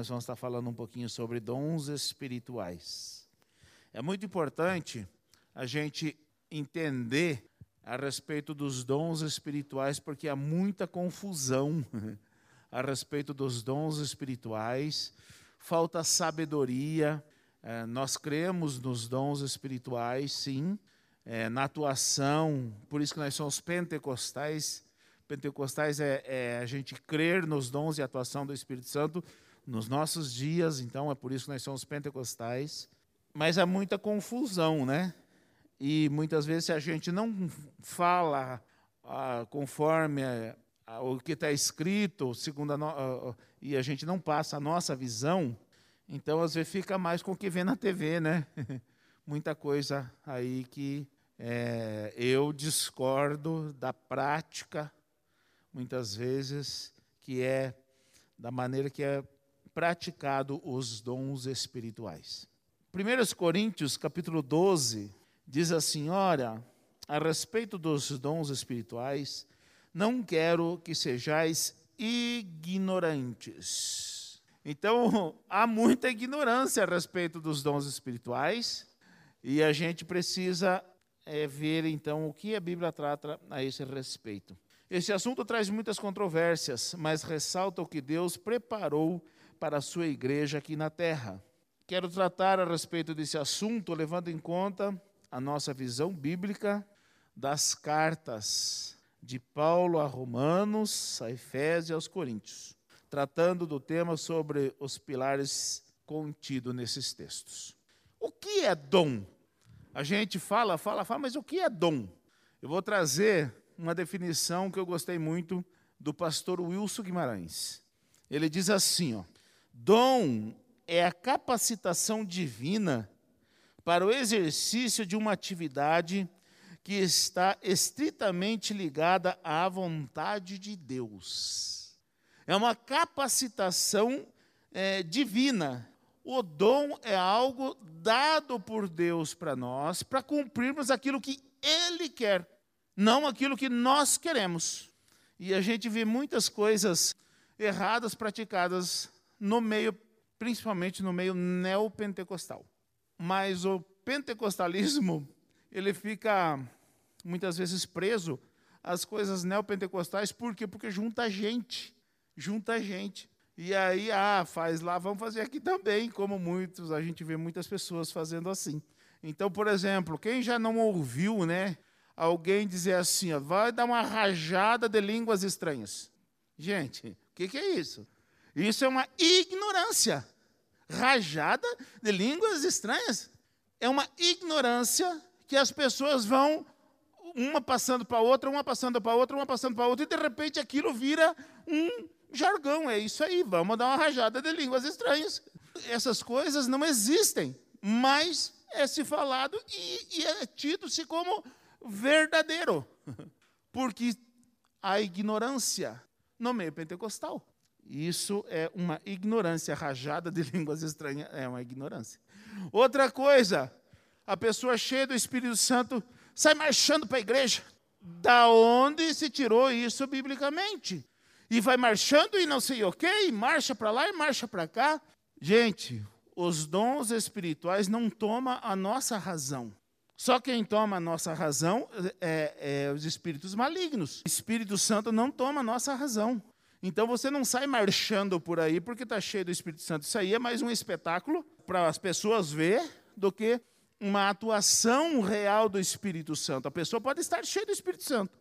nós vamos estar falando um pouquinho sobre dons espirituais. É muito importante a gente entender a respeito dos dons espirituais, porque há muita confusão a respeito dos dons espirituais, falta sabedoria. É, nós cremos nos dons espirituais, sim, é, na atuação, por isso que nós somos pentecostais. Pentecostais é, é a gente crer nos dons e atuação do Espírito Santo nos nossos dias, então é por isso que nós somos pentecostais. Mas há muita confusão, né? E muitas vezes, se a gente não fala ah, conforme ah, o que está escrito, segundo a no, ah, e a gente não passa a nossa visão, então às vezes fica mais com o que vê na TV, né? Muita coisa aí que é, eu discordo da prática, muitas vezes, que é da maneira que é praticado os dons espirituais. 1 Coríntios, capítulo 12, diz assim: Ora, a respeito dos dons espirituais, não quero que sejais ignorantes. Então, há muita ignorância a respeito dos dons espirituais, e a gente precisa é, ver então o que a Bíblia trata a esse respeito. Esse assunto traz muitas controvérsias, mas ressalta o que Deus preparou para a sua igreja aqui na terra. Quero tratar a respeito desse assunto, levando em conta a nossa visão bíblica das cartas de Paulo a Romanos, a Efésios e aos Coríntios, tratando do tema sobre os pilares contido nesses textos. O que é dom? A gente fala, fala, fala, mas o que é dom? Eu vou trazer uma definição que eu gostei muito do pastor Wilson Guimarães. Ele diz assim, ó: Dom é a capacitação divina para o exercício de uma atividade que está estritamente ligada à vontade de Deus. É uma capacitação é, divina. O dom é algo dado por Deus para nós para cumprirmos aquilo que Ele quer, não aquilo que nós queremos. E a gente vê muitas coisas erradas praticadas no meio, principalmente no meio neopentecostal. Mas o pentecostalismo, ele fica muitas vezes preso às coisas neopentecostais, por quê? Porque junta gente, junta gente. E aí, ah, faz lá, vamos fazer aqui também, como muitos, a gente vê muitas pessoas fazendo assim. Então, por exemplo, quem já não ouviu, né, alguém dizer assim, ó, vai dar uma rajada de línguas estranhas. Gente, o que, que é isso? Isso é uma ignorância. Rajada de línguas estranhas. É uma ignorância que as pessoas vão, uma passando para outra, uma passando para outra, uma passando para outra, e de repente aquilo vira um jargão. É isso aí, vamos dar uma rajada de línguas estranhas. Essas coisas não existem, mas é se falado e, e é tido-se como verdadeiro. Porque a ignorância no meio pentecostal. Isso é uma ignorância rajada de línguas estranhas, é uma ignorância. Outra coisa, a pessoa cheia do Espírito Santo sai marchando para a igreja. Da onde se tirou isso biblicamente? E vai marchando e não sei o quê, e marcha para lá e marcha para cá. Gente, os dons espirituais não tomam a nossa razão. Só quem toma a nossa razão é, é os espíritos malignos. O Espírito Santo não toma a nossa razão. Então você não sai marchando por aí porque está cheio do Espírito Santo. Isso aí é mais um espetáculo para as pessoas ver do que uma atuação real do Espírito Santo. A pessoa pode estar cheia do Espírito Santo,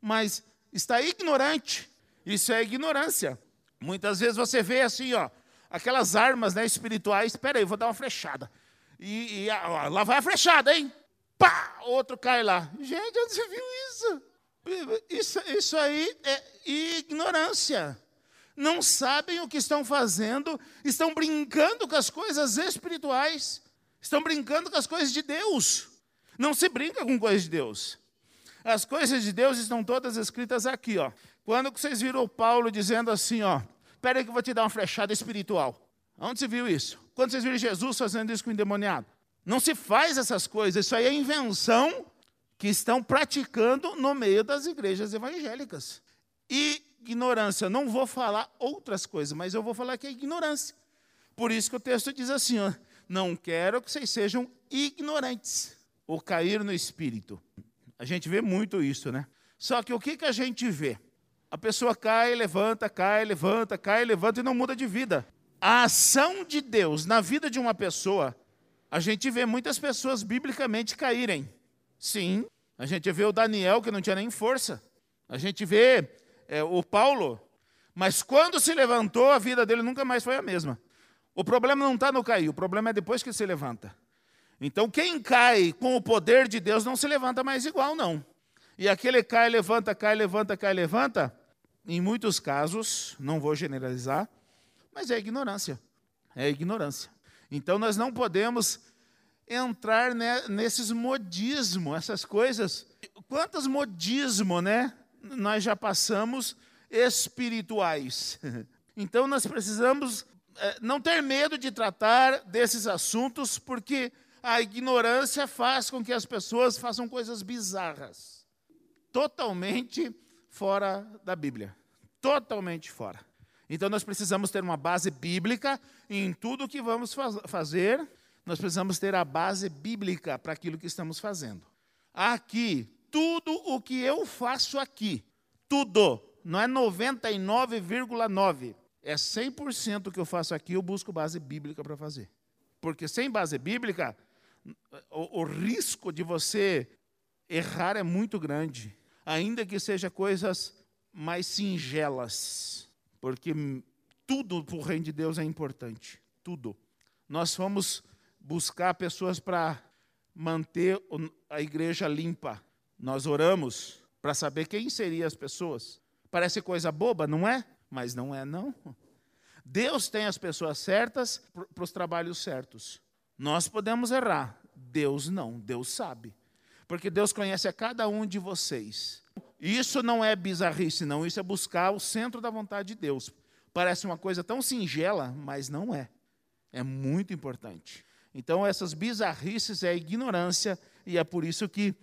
mas está ignorante. Isso é ignorância. Muitas vezes você vê assim, ó, aquelas armas né, espirituais. Espera aí, vou dar uma flechada. E, e ó, lá vai a flechada, hein? Pá! Outro cai lá. Gente, onde você viu isso? Isso, isso aí é ignorância. Não sabem o que estão fazendo, estão brincando com as coisas espirituais, estão brincando com as coisas de Deus. Não se brinca com coisas de Deus. As coisas de Deus estão todas escritas aqui, ó. Quando vocês viram Paulo dizendo assim, ó, espera aí que eu vou te dar uma flechada espiritual. Onde se viu isso? Quando vocês viram Jesus fazendo isso com o endemoniado? Não se faz essas coisas, isso aí é invenção que estão praticando no meio das igrejas evangélicas. Ignorância, não vou falar outras coisas, mas eu vou falar que é ignorância. Por isso que o texto diz assim: ó, não quero que vocês sejam ignorantes ou cair no espírito. A gente vê muito isso, né? Só que o que, que a gente vê? A pessoa cai, levanta, cai, levanta, cai, levanta e não muda de vida. A ação de Deus na vida de uma pessoa, a gente vê muitas pessoas biblicamente caírem. Sim, a gente vê o Daniel que não tinha nem força. A gente vê é, o Paulo, mas quando se levantou, a vida dele nunca mais foi a mesma. O problema não está no cair, o problema é depois que se levanta. Então, quem cai com o poder de Deus não se levanta mais igual, não. E aquele cai, levanta, cai, levanta, cai, levanta, em muitos casos, não vou generalizar, mas é ignorância. É ignorância. Então, nós não podemos entrar nesses modismos, essas coisas. Quantos modismos, né? Nós já passamos espirituais. Então, nós precisamos é, não ter medo de tratar desses assuntos, porque a ignorância faz com que as pessoas façam coisas bizarras, totalmente fora da Bíblia. Totalmente fora. Então nós precisamos ter uma base bíblica em tudo que vamos faz fazer, nós precisamos ter a base bíblica para aquilo que estamos fazendo. Aqui, tudo o que eu faço aqui, tudo, não é 99,9, é 100% o que eu faço aqui, eu busco base bíblica para fazer. Porque sem base bíblica, o, o, risco de você errar é muito grande, ainda que seja coisas mais singelas, porque tudo para o reino de Deus é importante, tudo. Nós fomos buscar pessoas para manter a igreja limpa. Nós oramos para saber quem seriam as pessoas. Parece coisa boba, não é? Mas não é, não. Deus tem as pessoas certas para os trabalhos certos. Nós podemos errar, Deus não, Deus sabe. Porque Deus conhece a cada um de vocês. Isso não é bizarrice, não. Isso é buscar o centro da vontade de Deus. Parece uma coisa tão singela, mas não é. É muito importante. Então, essas bizarrices é ignorância, e é por isso que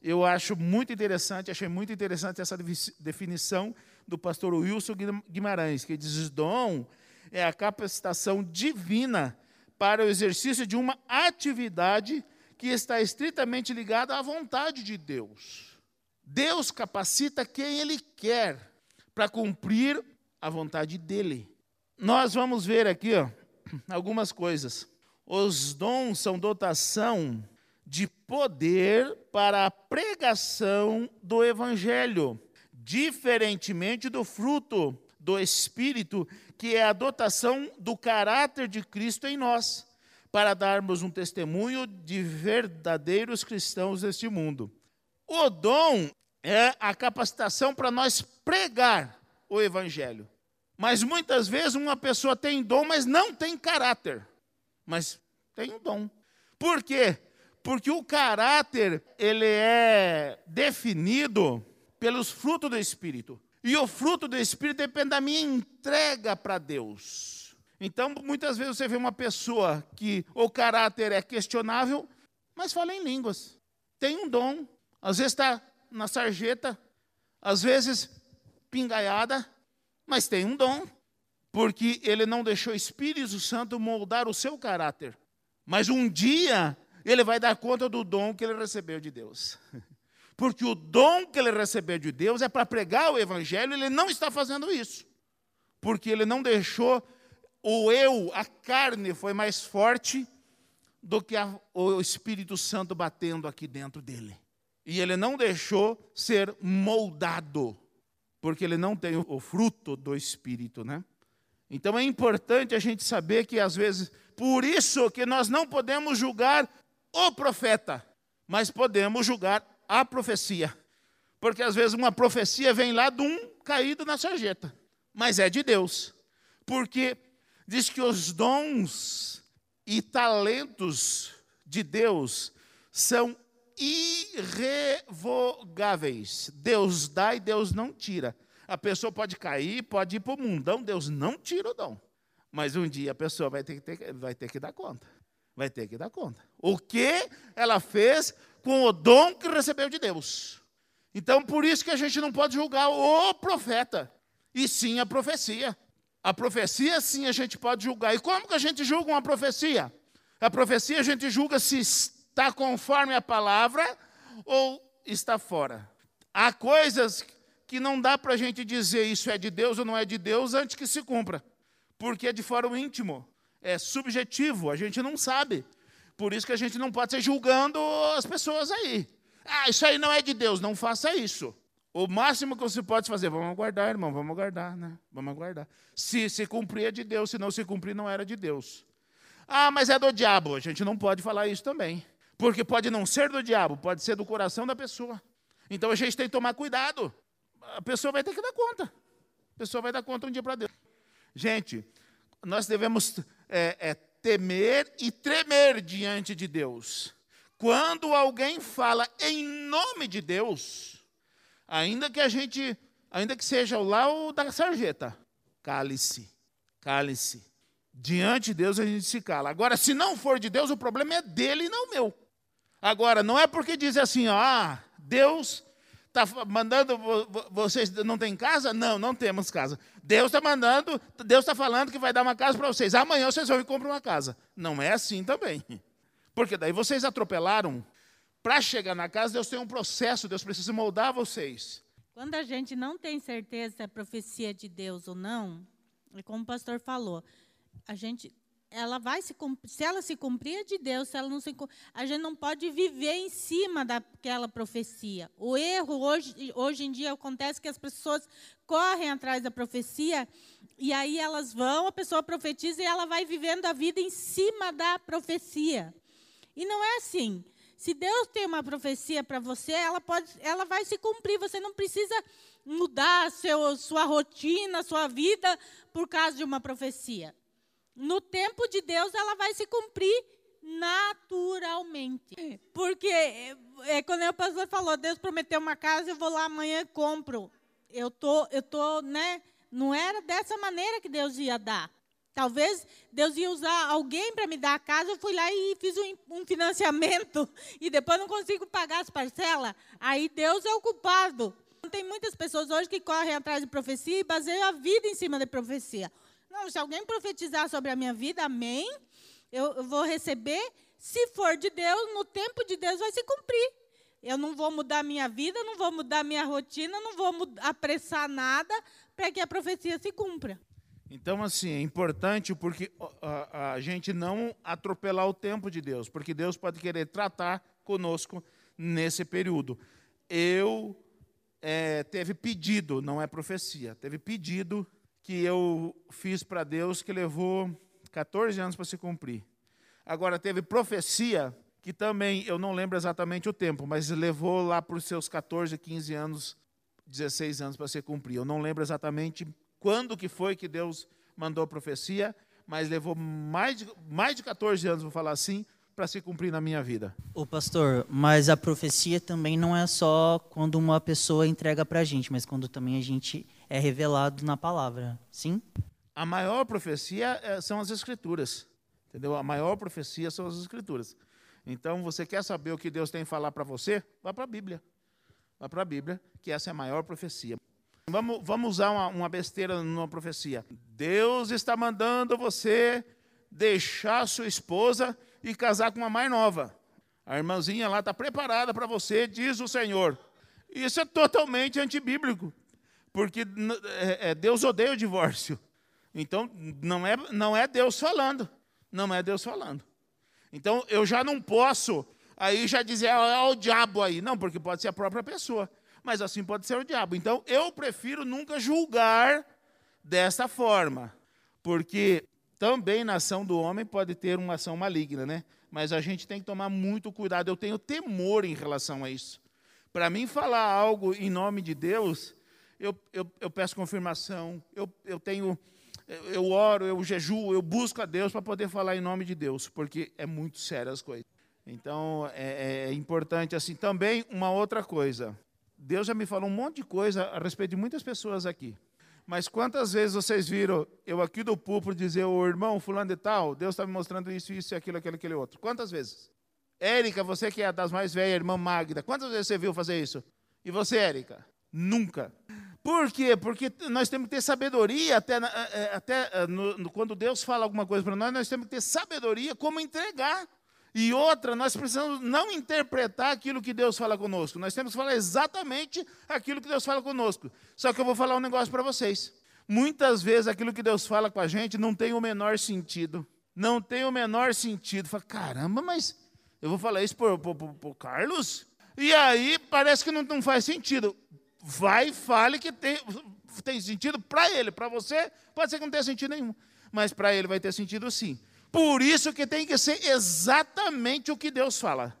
eu acho muito interessante, achei muito interessante essa definição do pastor Wilson Guimarães, que diz: dom é a capacitação divina para o exercício de uma atividade que está estritamente ligada à vontade de Deus. Deus capacita quem Ele quer para cumprir a vontade dele. Nós vamos ver aqui ó, algumas coisas. Os dons são dotação de poder para a pregação do Evangelho diferentemente do fruto do Espírito, que é a dotação do caráter de Cristo em nós, para darmos um testemunho de verdadeiros cristãos neste mundo. O dom é a capacitação para nós pregar o Evangelho. Mas muitas vezes uma pessoa tem dom, mas não tem caráter. Mas tem um dom. Por quê? Porque o caráter, ele é definido pelos frutos do Espírito. E o fruto do Espírito depende da minha entrega para Deus. Então, muitas vezes você vê uma pessoa que o caráter é questionável, mas fala em línguas. Tem um dom. Às vezes está na sarjeta, às vezes pingaiada, mas tem um dom. Porque ele não deixou o Espírito Santo moldar o seu caráter. Mas um dia ele vai dar conta do dom que ele recebeu de Deus. Porque o dom que ele recebeu de Deus é para pregar o evangelho, ele não está fazendo isso. Porque ele não deixou o eu, a carne foi mais forte do que a, o Espírito Santo batendo aqui dentro dele. E ele não deixou ser moldado, porque ele não tem o fruto do Espírito, né? Então é importante a gente saber que às vezes, por isso que nós não podemos julgar o profeta, mas podemos julgar a profecia. Porque às vezes uma profecia vem lá de um caído na sarjeta, mas é de Deus. Porque diz que os dons e talentos de Deus são irrevogáveis. Deus dá e Deus não tira. A pessoa pode cair, pode ir para o mundão, Deus não tira o dom. Mas um dia a pessoa vai ter, que ter, vai ter que dar conta. Vai ter que dar conta. O que ela fez com o dom que recebeu de Deus. Então, por isso que a gente não pode julgar o profeta, e sim a profecia. A profecia, sim, a gente pode julgar. E como que a gente julga uma profecia? A profecia a gente julga se está conforme a palavra ou está fora. Há coisas que não dá para a gente dizer isso é de Deus ou não é de Deus antes que se cumpra, porque é de fora o íntimo, é subjetivo, a gente não sabe. Por isso que a gente não pode ser julgando as pessoas aí. Ah, isso aí não é de Deus, não faça isso. O máximo que você pode fazer, vamos aguardar, irmão, vamos aguardar, né? Vamos aguardar. Se se cumprir é de Deus, se não se cumprir não era de Deus. Ah, mas é do diabo. A gente não pode falar isso também. Porque pode não ser do diabo, pode ser do coração da pessoa. Então a gente tem que tomar cuidado. A pessoa vai ter que dar conta. A pessoa vai dar conta um dia para Deus. Gente, nós devemos é, é, temer e tremer diante de Deus. Quando alguém fala em nome de Deus, ainda que a gente, ainda que seja o lá da sarjeta, cale-se, cale-se. Diante de Deus a gente se cala. Agora, se não for de Deus, o problema é dele e não meu. Agora, não é porque diz assim, ah, Deus está mandando vocês não tem casa? Não, não temos casa. Deus está mandando, Deus está falando que vai dar uma casa para vocês. Amanhã vocês vão e compram uma casa. Não é assim também. Porque daí vocês atropelaram. Para chegar na casa, Deus tem um processo, Deus precisa moldar vocês. Quando a gente não tem certeza se é profecia de Deus ou não, é como o pastor falou, a gente ela vai se se ela se cumprir é de Deus, se ela não se a gente não pode viver em cima daquela profecia. O erro hoje, hoje em dia acontece que as pessoas correm atrás da profecia e aí elas vão, a pessoa profetiza e ela vai vivendo a vida em cima da profecia. E não é assim. Se Deus tem uma profecia para você, ela pode, ela vai se cumprir. Você não precisa mudar seu, sua rotina, sua vida por causa de uma profecia no tempo de Deus ela vai se cumprir naturalmente. Porque é, quando o pastor falou, Deus prometeu uma casa, eu vou lá amanhã e compro. Eu tô, eu tô, né? Não era dessa maneira que Deus ia dar. Talvez Deus ia usar alguém para me dar a casa, eu fui lá e fiz um, um, financiamento e depois não consigo pagar as parcelas. Aí Deus é o culpado. Tem muitas pessoas hoje que correm atrás de profecia e baseiam a vida em cima de profecia. Não, se alguém profetizar sobre a minha vida, amém. Eu, eu vou receber. Se for de Deus, no tempo de Deus vai se cumprir. Eu não vou mudar minha vida, não vou mudar minha rotina, não vou apressar nada para que a profecia se cumpra. Então, assim, é importante porque a, a, gente não atropelar o tempo de Deus, porque Deus pode querer tratar conosco nesse período. Eu é, teve pedido, não é profecia, teve pedido que eu fiz para Deus que levou 14 anos para se cumprir. Agora, teve profecia que também, eu não lembro exatamente o tempo, mas levou lá para os seus 14, 15 anos, 16 anos para se cumprir. Eu não lembro exatamente quando que foi que Deus mandou a profecia, mas levou mais de, mais de 14 anos, vou falar assim, para se cumprir na minha vida. O pastor, mas a profecia também não é só quando uma pessoa entrega para a gente, mas quando também a gente é revelado na palavra, sim? A maior profecia é, são as escrituras, entendeu? A maior profecia são as escrituras. Então, você quer saber o que Deus tem a falar para você? Vá para a Bíblia. Vá para a Bíblia, que essa é a maior profecia. Vamos, vamos usar uma, uma besteira numa profecia. Deus está mandando você deixar sua esposa e casar com uma mais nova. A irmãzinha lá está preparada para você, diz o Senhor. Isso é totalmente antibíblico porque é, é, Deus odeia o divórcio. Então, não é, não é Deus falando. Não é Deus falando. Então, eu já não posso aí já dizer, ah, é o diabo aí. Não, porque pode ser a própria pessoa. Mas assim pode ser o diabo. Então, eu prefiro nunca julgar dessa forma. Porque também na ação do homem pode ter uma ação maligna, né? Mas a gente tem que tomar muito cuidado. Eu tenho temor em relação a isso. Para mim, falar algo em nome de Deus eu, eu, eu peço confirmação, eu, eu tenho, eu oro, eu jejuo, eu busco a Deus para poder falar em nome de Deus, porque é muito sério as coisas. Então é, é importante assim. Também uma outra coisa. Deus já me falou um monte de coisa a respeito de muitas pessoas aqui. Mas quantas vezes vocês viram eu aqui do púlpito dizer, o irmão fulano de tal, Deus está me mostrando isso, isso, aquilo, aquilo, aquele outro. Quantas vezes? Érica, você que é das mais velhas, irmã Magda, quantas vezes você viu fazer isso? E você, Érica? Nunca. Por quê? Porque nós temos que ter sabedoria, até, é, até no, quando Deus fala alguma coisa para nós, nós temos que ter sabedoria como entregar. E outra, nós precisamos não interpretar aquilo que Deus fala conosco, nós temos que falar exatamente aquilo que Deus fala conosco. Só que eu vou falar um negócio para vocês. Muitas vezes aquilo que Deus fala com a gente não tem o menor sentido. Não tem o menor sentido. Fala, caramba, mas eu vou falar isso para o Carlos? E aí parece que não, não faz sentido. Vai e fale que tem, tem sentido para ele. Para você, pode ser que não tenha sentido nenhum. Mas para ele vai ter sentido sim. Por isso que tem que ser exatamente o que Deus fala.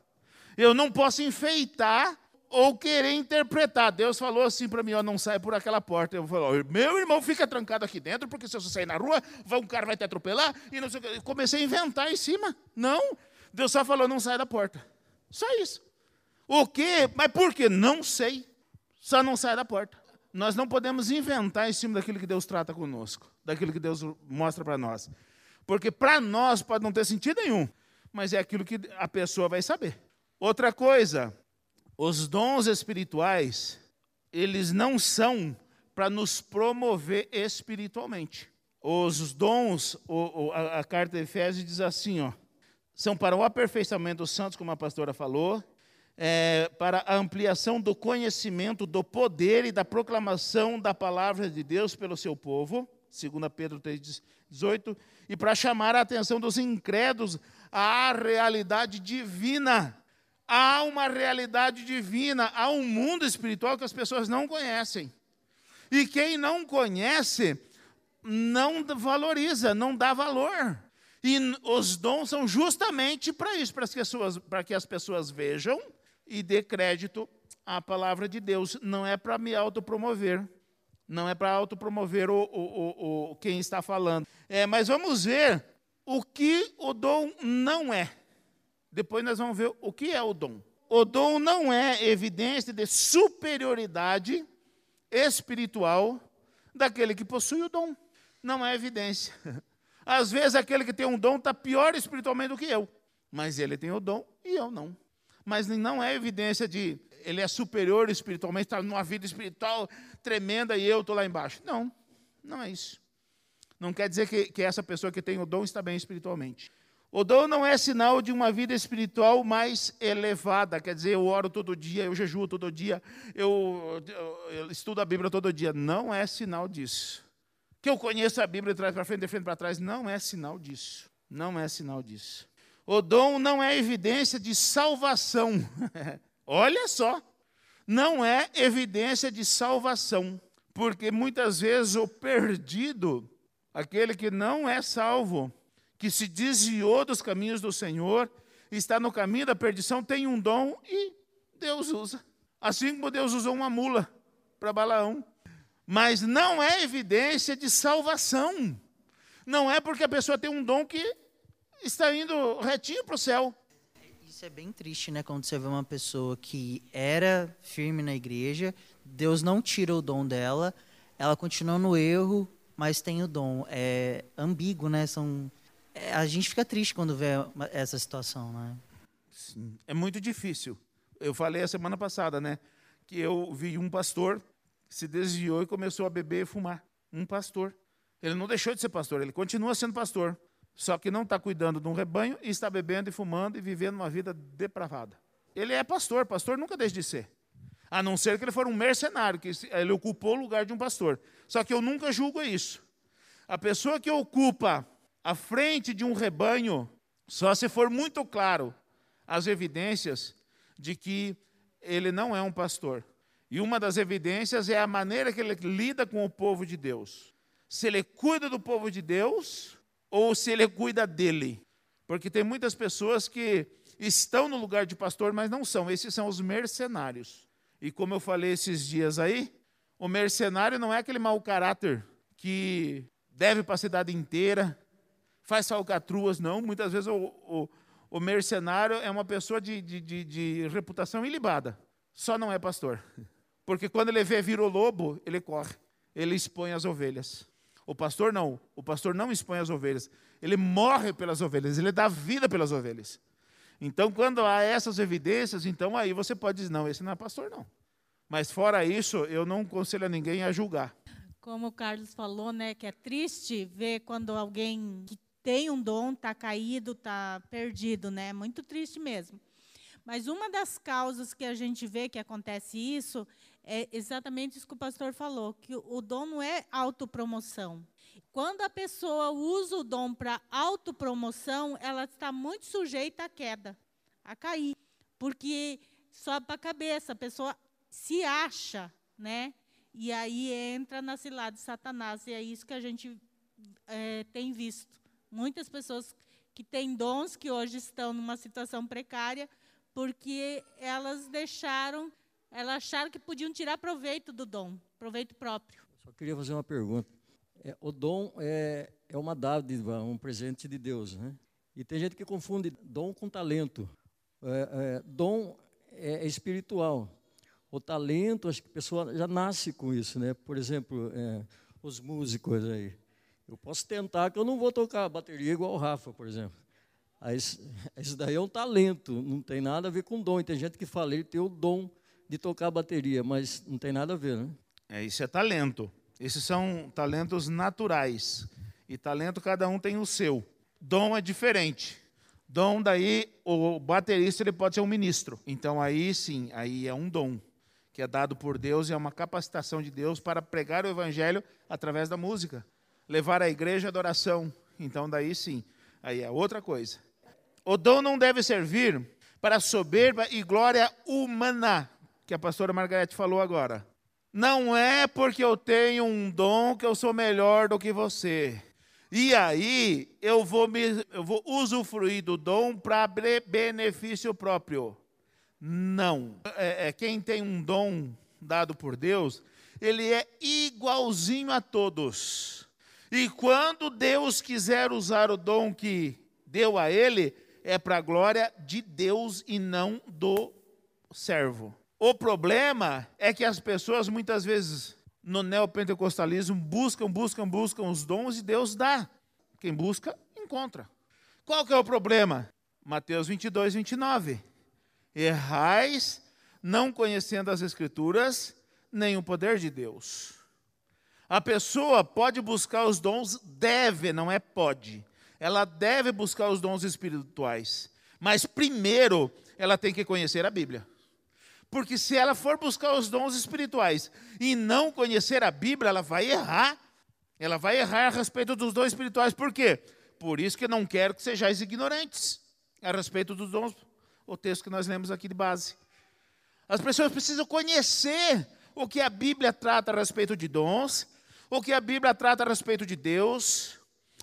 Eu não posso enfeitar ou querer interpretar. Deus falou assim para mim, ó, não sai por aquela porta. Eu falei, meu irmão fica trancado aqui dentro, porque se você sair na rua, um cara vai te atropelar. E não sei o que. comecei a inventar em cima. Não, Deus só falou, não sai da porta. Só isso. O quê? Mas por quê? Não sei. Só não sai da porta. Nós não podemos inventar em cima daquilo que Deus trata conosco, daquilo que Deus mostra para nós. Porque para nós pode não ter sentido nenhum, mas é aquilo que a pessoa vai saber. Outra coisa, os dons espirituais, eles não são para nos promover espiritualmente. Os dons, a, carta de Efésios diz assim, ó, são para o aperfeiçoamento dos santos, como a pastora falou, é, para a ampliação do conhecimento, do poder e da proclamação da palavra de Deus pelo seu povo, 2 Pedro 3,18, e para chamar a atenção dos incrédulos à realidade divina. Há uma realidade divina, há um mundo espiritual que as pessoas não conhecem. E quem não conhece, não valoriza, não dá valor. E os dons são justamente para isso, para, as pessoas, para que as pessoas vejam e dê crédito à palavra de Deus. Não é para me autopromover. Não é para autopromover o, o, o, o, quem está falando. É, mas vamos ver o que o dom não é. Depois nós vamos ver o que é o dom. O dom não é evidência de superioridade espiritual daquele que possui o dom. Não é evidência. Às vezes aquele que tem um dom está pior espiritualmente do que eu. Mas ele tem o dom e eu não. Mas não é evidência de ele é superior espiritualmente, está numa vida espiritual tremenda e eu estou lá embaixo. Não, não é isso. Não quer dizer que, que essa pessoa que tem o dom está bem espiritualmente. O dom não é sinal de uma vida espiritual mais elevada, quer dizer, eu oro todo dia, eu jejuo todo dia, eu, eu, eu estudo a Bíblia todo dia. Não é sinal disso. Que eu conheço a Bíblia de trás para frente, de frente para trás, não é sinal disso. Não é sinal disso. O dom não é evidência de salvação. Olha só, não é evidência de salvação, porque muitas vezes o perdido, aquele que não é salvo, que se desviou dos caminhos do Senhor, está no caminho da perdição, tem um dom e Deus usa. Assim como Deus usou uma mula para Balaão. Mas não é evidência de salvação. Não é porque a pessoa tem um dom que está indo retinho para o céu. Isso é bem triste, né? Quando você vê uma pessoa que era firme na igreja, Deus não tira o dom dela, ela continua no erro, mas tem o dom. É ambíguo, né? São, é, a gente fica triste quando vê essa situação, né? Sim, é muito difícil. Eu falei a semana passada, né? Que eu vi um pastor se desviou e começou a beber e fumar. Um pastor. Ele não deixou de ser pastor, ele continua sendo pastor. Só que não está cuidando de um rebanho e está bebendo e fumando e vivendo uma vida depravada. Ele é pastor, pastor nunca deixa de ser. A não ser que ele for um mercenário, que ele ocupou o lugar de um pastor. Só que eu nunca julgo isso. A pessoa que ocupa a frente de um rebanho, só se for muito claro as evidências de que ele não é um pastor. E uma das evidências é a maneira que ele lida com o povo de Deus. Se ele cuida do povo de Deus, ou se ele cuida dele. Porque tem muitas pessoas que estão no lugar de pastor, mas não são. Esses são os mercenários. E como eu falei esses dias aí, o mercenário não é aquele mau caráter que deve para a cidade inteira, faz falcatruas, não. Muitas vezes o, o, o mercenário é uma pessoa de, de, de, de, reputação ilibada, só não é pastor. Porque quando ele vê vir o lobo, ele corre, ele expõe as ovelhas. O pastor não. O pastor não expõe as ovelhas. Ele morre pelas ovelhas, ele dá vida pelas ovelhas. Então, quando há essas evidências, então aí você pode dizer, não, esse não é pastor, não. Mas fora isso, eu não aconselho a ninguém a julgar. Como o Carlos falou, né, que é triste ver quando alguém que tem um dom está caído, está perdido, né? Muito triste mesmo. Mas uma das causas que a gente vê que acontece isso é exatamente isso que o pastor falou, que o dom não é autopromoção. Quando a pessoa usa o dom para autopromoção, ela está muito sujeita à queda, a cair, porque sobe para a cabeça, a pessoa se acha, né? E aí entra na cilada de Satanás, e é isso que a gente é, tem visto. Muitas pessoas que têm dons que hoje estão numa situação precária porque elas deixaram, elas acharam que podiam tirar proveito do dom, proveito próprio. Só queria fazer uma pergunta. É, o dom é, é uma dádiva, um presente de Deus, né? E tem gente que confunde dom com talento. É, é, dom é, espiritual. O talento, acho que a pessoa já nasce com isso, né? Por exemplo, é, os músicos aí. Eu posso tentar que eu não vou tocar bateria igual o Rafa, por exemplo. Isso daí é um talento, não tem nada a ver com dom. E tem gente que fala, ele tem o dom de tocar bateria, mas não tem nada a ver, né? É, isso é talento. Esses são talentos naturais. E talento cada um tem o seu. Dom é diferente. Dom daí o baterista ele pode ser um ministro. Então aí sim, aí é um dom que é dado por Deus e é uma capacitação de Deus para pregar o evangelho através da música levar a igreja à adoração. Então, daí sim, aí é outra coisa. O dom não deve servir para soberba e glória humana, que a pastora Margarete falou agora. Não é porque eu tenho um dom que eu sou melhor do que você. E aí eu vou, me, eu vou usufruir do dom para benefício próprio. Não. É, é, quem tem um dom dado por Deus, ele é igualzinho a todos. E quando Deus quiser usar o dom que deu a ele, é para a glória de Deus e não do servo. O problema é que as pessoas muitas vezes no neopentecostalismo buscam, buscam, buscam os dons e Deus dá. Quem busca, encontra. Qual que é o problema? Mateus 22, 29. Errais, não conhecendo as Escrituras, nem o poder de Deus. A pessoa pode buscar os dons, deve, não é pode. Ela deve buscar os dons espirituais. Mas primeiro, ela tem que conhecer a Bíblia. Porque se ela for buscar os dons espirituais e não conhecer a Bíblia, ela vai errar. Ela vai errar a respeito dos dons espirituais. Por quê? Por isso que não quero que sejais ignorantes a respeito dos dons. O texto que nós lemos aqui de base. As pessoas precisam conhecer o que a Bíblia trata a respeito de dons o que a Bíblia trata a respeito de Deus,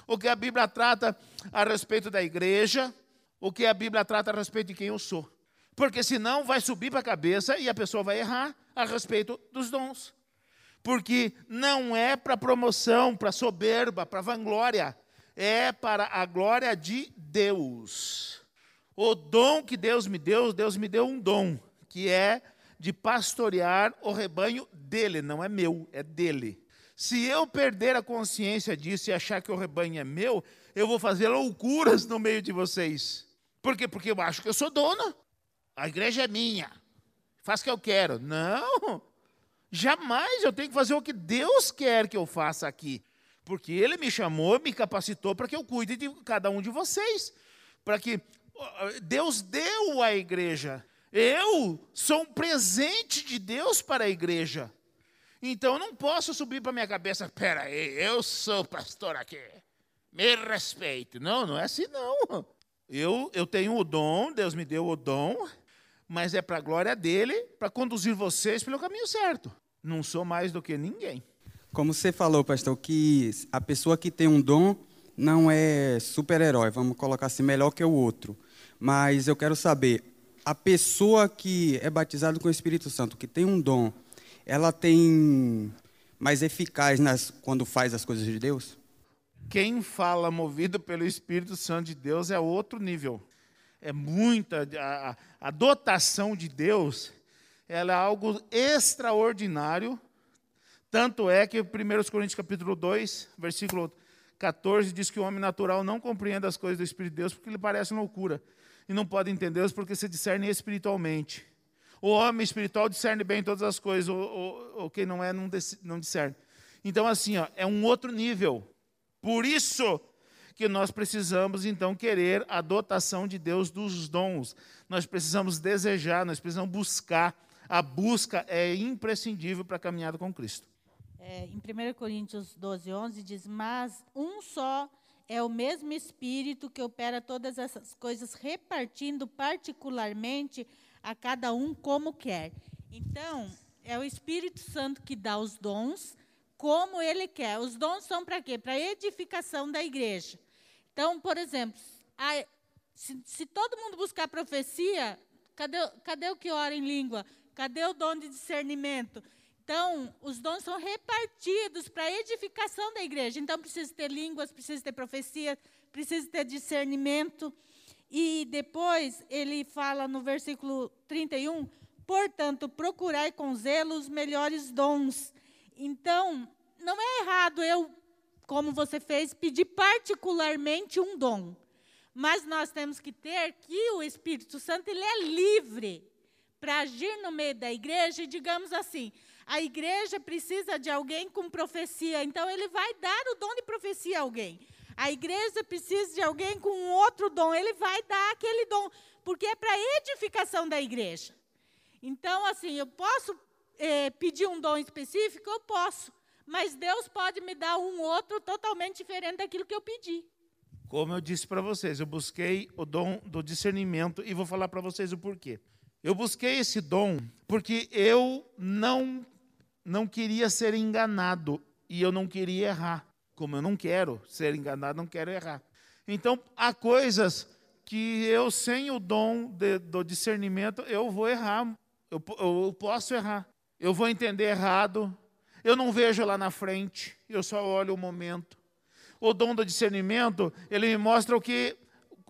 o que a Bíblia trata a respeito da igreja, o que a Bíblia trata a respeito de quem eu sou. Porque senão vai subir para a cabeça e a pessoa vai errar a respeito dos dons. Porque não é para promoção, para soberba, para vanglória, é para a glória de Deus. O dom que Deus me deu, Deus me deu um dom, que é de pastorear o rebanho dele, não é meu, é dele. Se eu perder a consciência disso e achar que o rebanho é meu, eu vou fazer loucuras no meio de vocês. Por quê? Porque eu acho que eu sou dono. A igreja é minha. Faz o que eu quero. Não. Jamais eu tenho que fazer o que Deus quer que eu faça aqui. Porque Ele me chamou, me capacitou para que eu cuide de cada um de vocês. Para que Deus deu à igreja. Eu sou um presente de Deus para a igreja. Então eu não posso subir para minha cabeça, pera aí, eu sou pastor aqui, me respeite. Não, não é assim não. Eu, eu tenho o dom, Deus me deu o dom, mas é para a glória dele, para conduzir vocês pelo caminho certo. Não sou mais do que ninguém. Como você falou, pastor, que a pessoa que tem um dom não é super-herói, vamos colocar assim, melhor que o outro. Mas eu quero saber, a pessoa que é batizada com o Espírito Santo, que tem um dom, ela tem mais eficaz nas, quando faz as coisas de Deus? Quem fala movido pelo Espírito Santo de Deus é outro nível. É muita. A, a dotação de Deus ela é algo extraordinário. Tanto é que 1 Coríntios capítulo 2, versículo 14, diz que o homem natural não compreende as coisas do Espírito de Deus porque lhe parecem loucura. E não pode entendê-las porque se discernem espiritualmente. O homem espiritual discerne bem todas as coisas, o quem não é não, não discerne. Então, assim, ó, é um outro nível. Por isso que nós precisamos, então, querer a dotação de Deus dos dons. Nós precisamos desejar, nós precisamos buscar. A busca é imprescindível para a caminhada com Cristo. É, em 1 Coríntios 12, 11, diz: Mas um só é o mesmo Espírito que opera todas essas coisas, repartindo particularmente a cada um como quer. Então, é o Espírito Santo que dá os dons como ele quer. Os dons são para quê? Para edificação da igreja. Então, por exemplo, a, se, se, todo mundo buscar profecia, cadê, cadê o que ora em língua? Cadê o dom de discernimento? Então, os dons são repartidos para a edificação da igreja. Então, precisa ter línguas, precisa ter profecia, precisa ter discernimento. E depois ele fala no versículo 31, portanto, procurai com zelo os melhores dons. Então, não é errado eu, como você fez, pedir particularmente um dom. Mas nós temos que ter que o Espírito Santo ele é livre para agir no meio da igreja e digamos assim, a igreja precisa de alguém com profecia, então ele vai dar o dom de profecia a alguém. A igreja precisa de alguém com outro dom, ele vai dar aquele dom, porque é para edificação da igreja. Então, assim, eu posso é, pedir um dom específico? Eu posso, mas Deus pode me dar um outro totalmente diferente daquilo que eu pedi. Como eu disse para vocês, eu busquei o dom do discernimento e vou falar para vocês o porquê. Eu busquei esse dom porque eu não não queria ser enganado e eu não queria errar. Como eu não quero ser enganado, não quero errar. Então, há coisas que eu, sem o dom de, do discernimento, eu vou errar. Eu, eu posso errar. Eu vou entender errado. Eu não vejo lá na frente. Eu só olho o momento. O dom do discernimento, ele me mostra o que,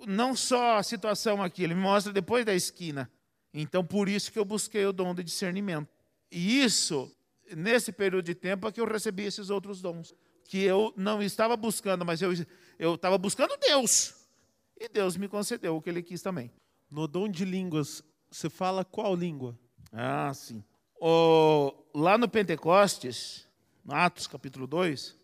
não só a situação aqui, ele me mostra depois da esquina. Então, por isso que eu busquei o dom do discernimento. E isso nesse período de tempo é que eu recebi esses outros dons. Que eu não estava buscando, mas eu, eu estava buscando Deus. E Deus me concedeu o que ele quis também. No dom de línguas, você fala qual língua? Ah, sim. O, lá no Pentecostes, no Atos capítulo 2,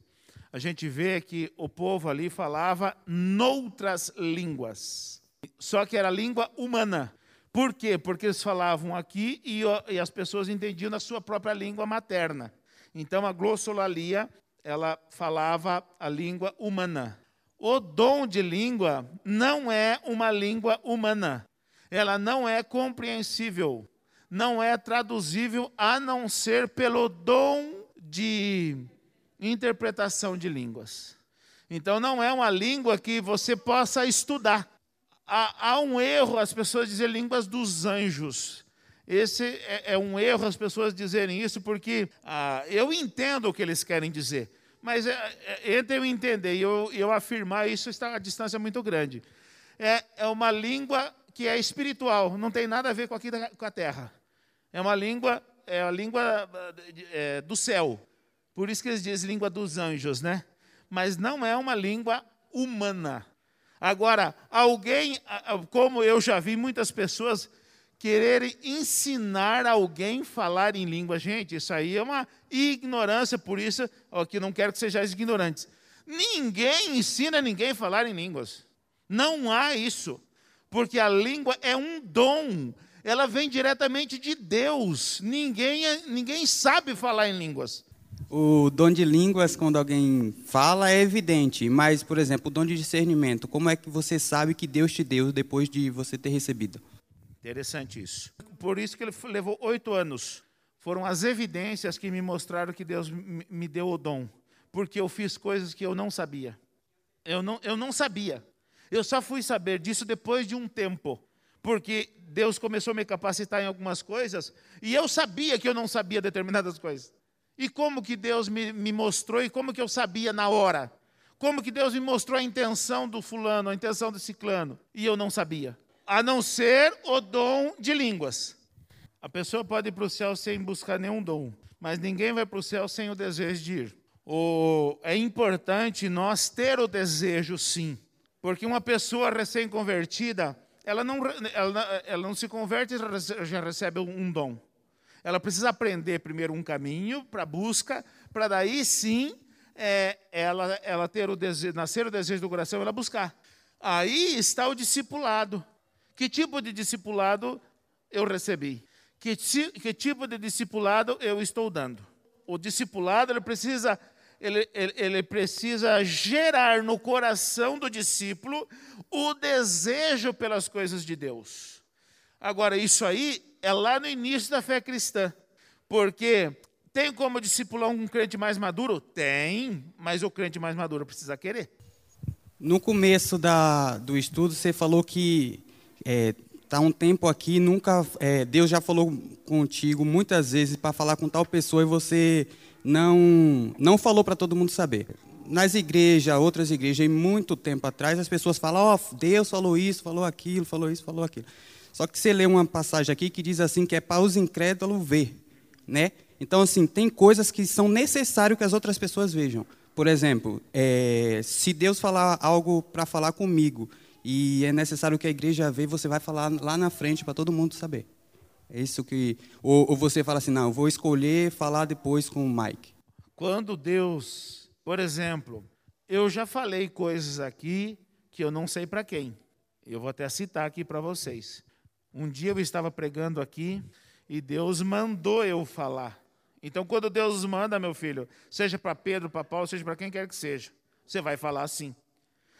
a gente vê que o povo ali falava noutras línguas. Só que era língua humana. Por quê? Porque eles falavam aqui e, e as pessoas entendiam na sua própria língua materna. Então a glossolalia, ela falava a língua humana. O dom de língua não é uma língua humana. Ela não é compreensível, não é traduzível a não ser pelo dom de interpretação de línguas. Então não é uma língua que você possa estudar há, há um erro as pessoas dizerem línguas dos anjos. Esse é, é, um erro as pessoas dizerem isso, porque ah, eu entendo o que eles querem dizer. Mas é, é, entre eu entender e eu, eu afirmar isso, está a distância muito grande. É, é uma língua que é espiritual, não tem nada a ver com, aqui com a terra. É uma língua, é a língua é, do céu. Por isso que eles dizem língua dos anjos, né? Mas não é uma língua humana. Agora, alguém, como eu já vi muitas pessoas quererem ensinar alguém a falar em língua. Gente, isso aí é uma ignorância, por isso, aqui não quero que sejais ignorantes. Ninguém ensina ninguém a falar em línguas. Não há isso. Porque a língua é um dom. Ela vem diretamente de Deus. Ninguém, ninguém sabe falar em línguas. O dom de línguas, quando alguém fala, é evidente, mas, por exemplo, o dom de discernimento, como é que você sabe que Deus te deu depois de você ter recebido? Interessante isso. Por isso que ele levou oito anos. Foram as evidências que me mostraram que Deus me deu o dom, porque eu fiz coisas que eu não sabia. Eu não, eu não sabia. Eu só fui saber disso depois de um tempo, porque Deus começou a me capacitar em algumas coisas e eu sabia que eu não sabia determinadas coisas. E como que Deus me, me mostrou e como que eu sabia na hora? Como que Deus me mostrou a intenção do fulano, a intenção do ciclano? E eu não sabia. A não ser o dom de línguas. A pessoa pode ir para o céu sem buscar nenhum dom, mas ninguém vai para o céu sem o desejo de ir. O, é importante nós ter o desejo, sim, porque uma pessoa recém-convertida, ela não, ela, ela não se converte e já recebe um dom. Ela precisa aprender primeiro um caminho para busca, para daí sim é, ela, ela ter o desejo, nascer o desejo do coração, ela buscar. Aí está o discipulado. Que tipo de discipulado eu recebi? Que, que tipo de discipulado eu estou dando? O discipulado ele precisa ele, ele, ele, precisa gerar no coração do discípulo o desejo pelas coisas de Deus. Agora, isso aí é lá no início da fé cristã, porque tem como discipular um crente mais maduro? Tem, mas o crente mais maduro precisa querer. No começo da, do estudo, você falou que está é, tá um tempo aqui, nunca é, Deus já falou contigo muitas vezes para falar com tal pessoa e você não, não falou para todo mundo saber. Nas igrejas, outras igrejas, em muito tempo atrás, as pessoas falam, ó, oh, Deus falou isso, falou aquilo, falou isso, falou aquilo. Só que você lê uma passagem aqui que diz assim que é para os incrédulos ver, né? Então, assim, tem coisas que são necessárias que as outras pessoas vejam. Por exemplo, é, se Deus falar algo para falar comigo e é necessário que a igreja veja, você vai falar lá na frente para todo mundo saber. É isso que. Ou, ou, você fala assim, não, vou escolher falar depois com o Mike. Quando Deus, por exemplo, eu já falei coisas aqui que eu não sei para quem. Eu vou até citar aqui para vocês. Um dia eu estava pregando aqui e Deus mandou eu falar. Então, quando Deus manda, meu filho, seja para Pedro, para Paulo, seja para quem quer que seja, você vai falar assim.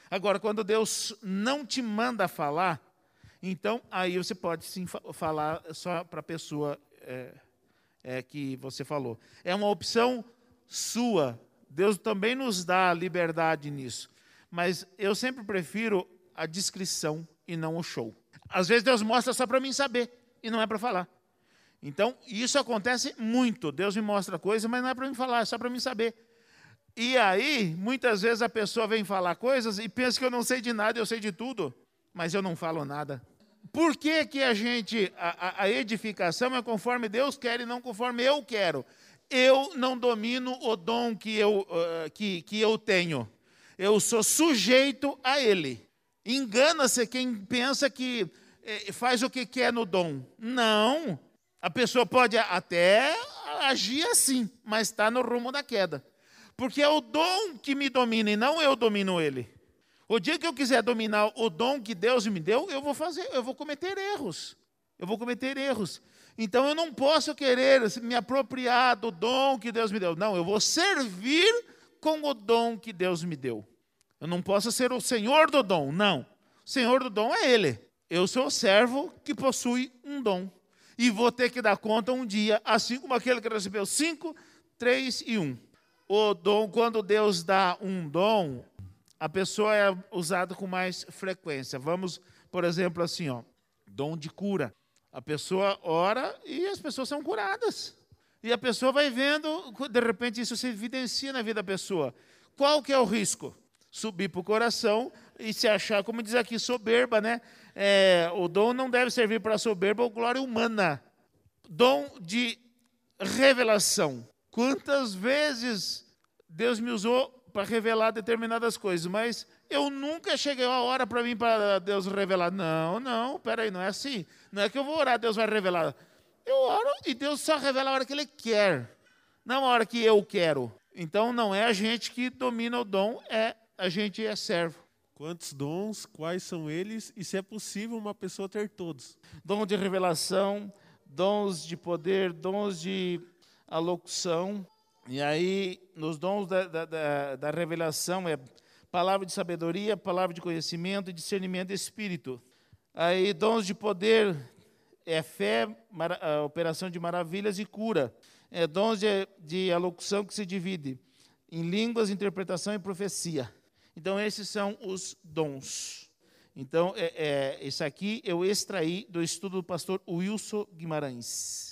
Agora, quando Deus não te manda falar, então, aí você pode sim falar só para a pessoa é, é, que você falou. É uma opção sua. Deus também nos dá liberdade nisso. Mas eu sempre prefiro a descrição e não o show. Às vezes Deus mostra só para mim saber e não é para falar. Então, isso acontece muito. Deus me mostra coisas, mas não é para mim falar, é só para mim saber. E aí, muitas vezes a pessoa vem falar coisas e pensa que eu não sei de nada, eu sei de tudo mas eu não falo nada. Por que, que a gente, a, a edificação é conforme Deus quer e não conforme eu quero? Eu não domino o dom que eu, uh, que, que eu tenho. Eu sou sujeito a ele. Engana-se quem pensa que eh, faz o que quer no dom. Não. A pessoa pode até agir assim, mas está no rumo da queda. Porque é o dom que me domina e não eu domino ele. O dia que eu quiser dominar o dom que Deus me deu, eu vou fazer, eu vou cometer erros. Eu vou cometer erros. Então eu não posso querer me apropriar do dom que Deus me deu. Não, eu vou servir com o dom que Deus me deu. Eu não posso ser o senhor do dom, não. O senhor do dom é ele. Eu sou o servo que possui um dom. E vou ter que dar conta um dia, assim como aquele que recebeu cinco, três e um. O dom, quando Deus dá um dom, a pessoa é usada com mais frequência. Vamos, por exemplo, assim, ó, dom de cura. A pessoa ora e as pessoas são curadas. E a pessoa vai vendo, de repente isso se evidencia na vida da pessoa. Qual que é o risco? Subir para o coração e se achar, como diz aqui, soberba, né? É, o dom não deve servir para soberba ou glória humana. Dom de revelação. Quantas vezes Deus me usou para revelar determinadas coisas, mas eu nunca cheguei a hora para mim para Deus revelar. Não, não, peraí, não é assim. Não é que eu vou orar, Deus vai revelar. Eu oro e Deus só revela a hora que Ele quer, não a hora que eu quero. Então não é a gente que domina o dom, é a gente é servo. Quantos dons, quais são eles e se é possível uma pessoa ter todos? Dom de revelação, dons de poder, dons de alocução, e aí, nos dons da, da, da, da revelação, é palavra de sabedoria, palavra de conhecimento e discernimento de espírito. Aí, dons de poder é fé, operação de maravilhas e cura. É dons de, de alocução que se divide em línguas, interpretação e profecia. Então, esses são os dons. Então, é, é, isso aqui eu extraí do estudo do pastor Wilson Guimarães.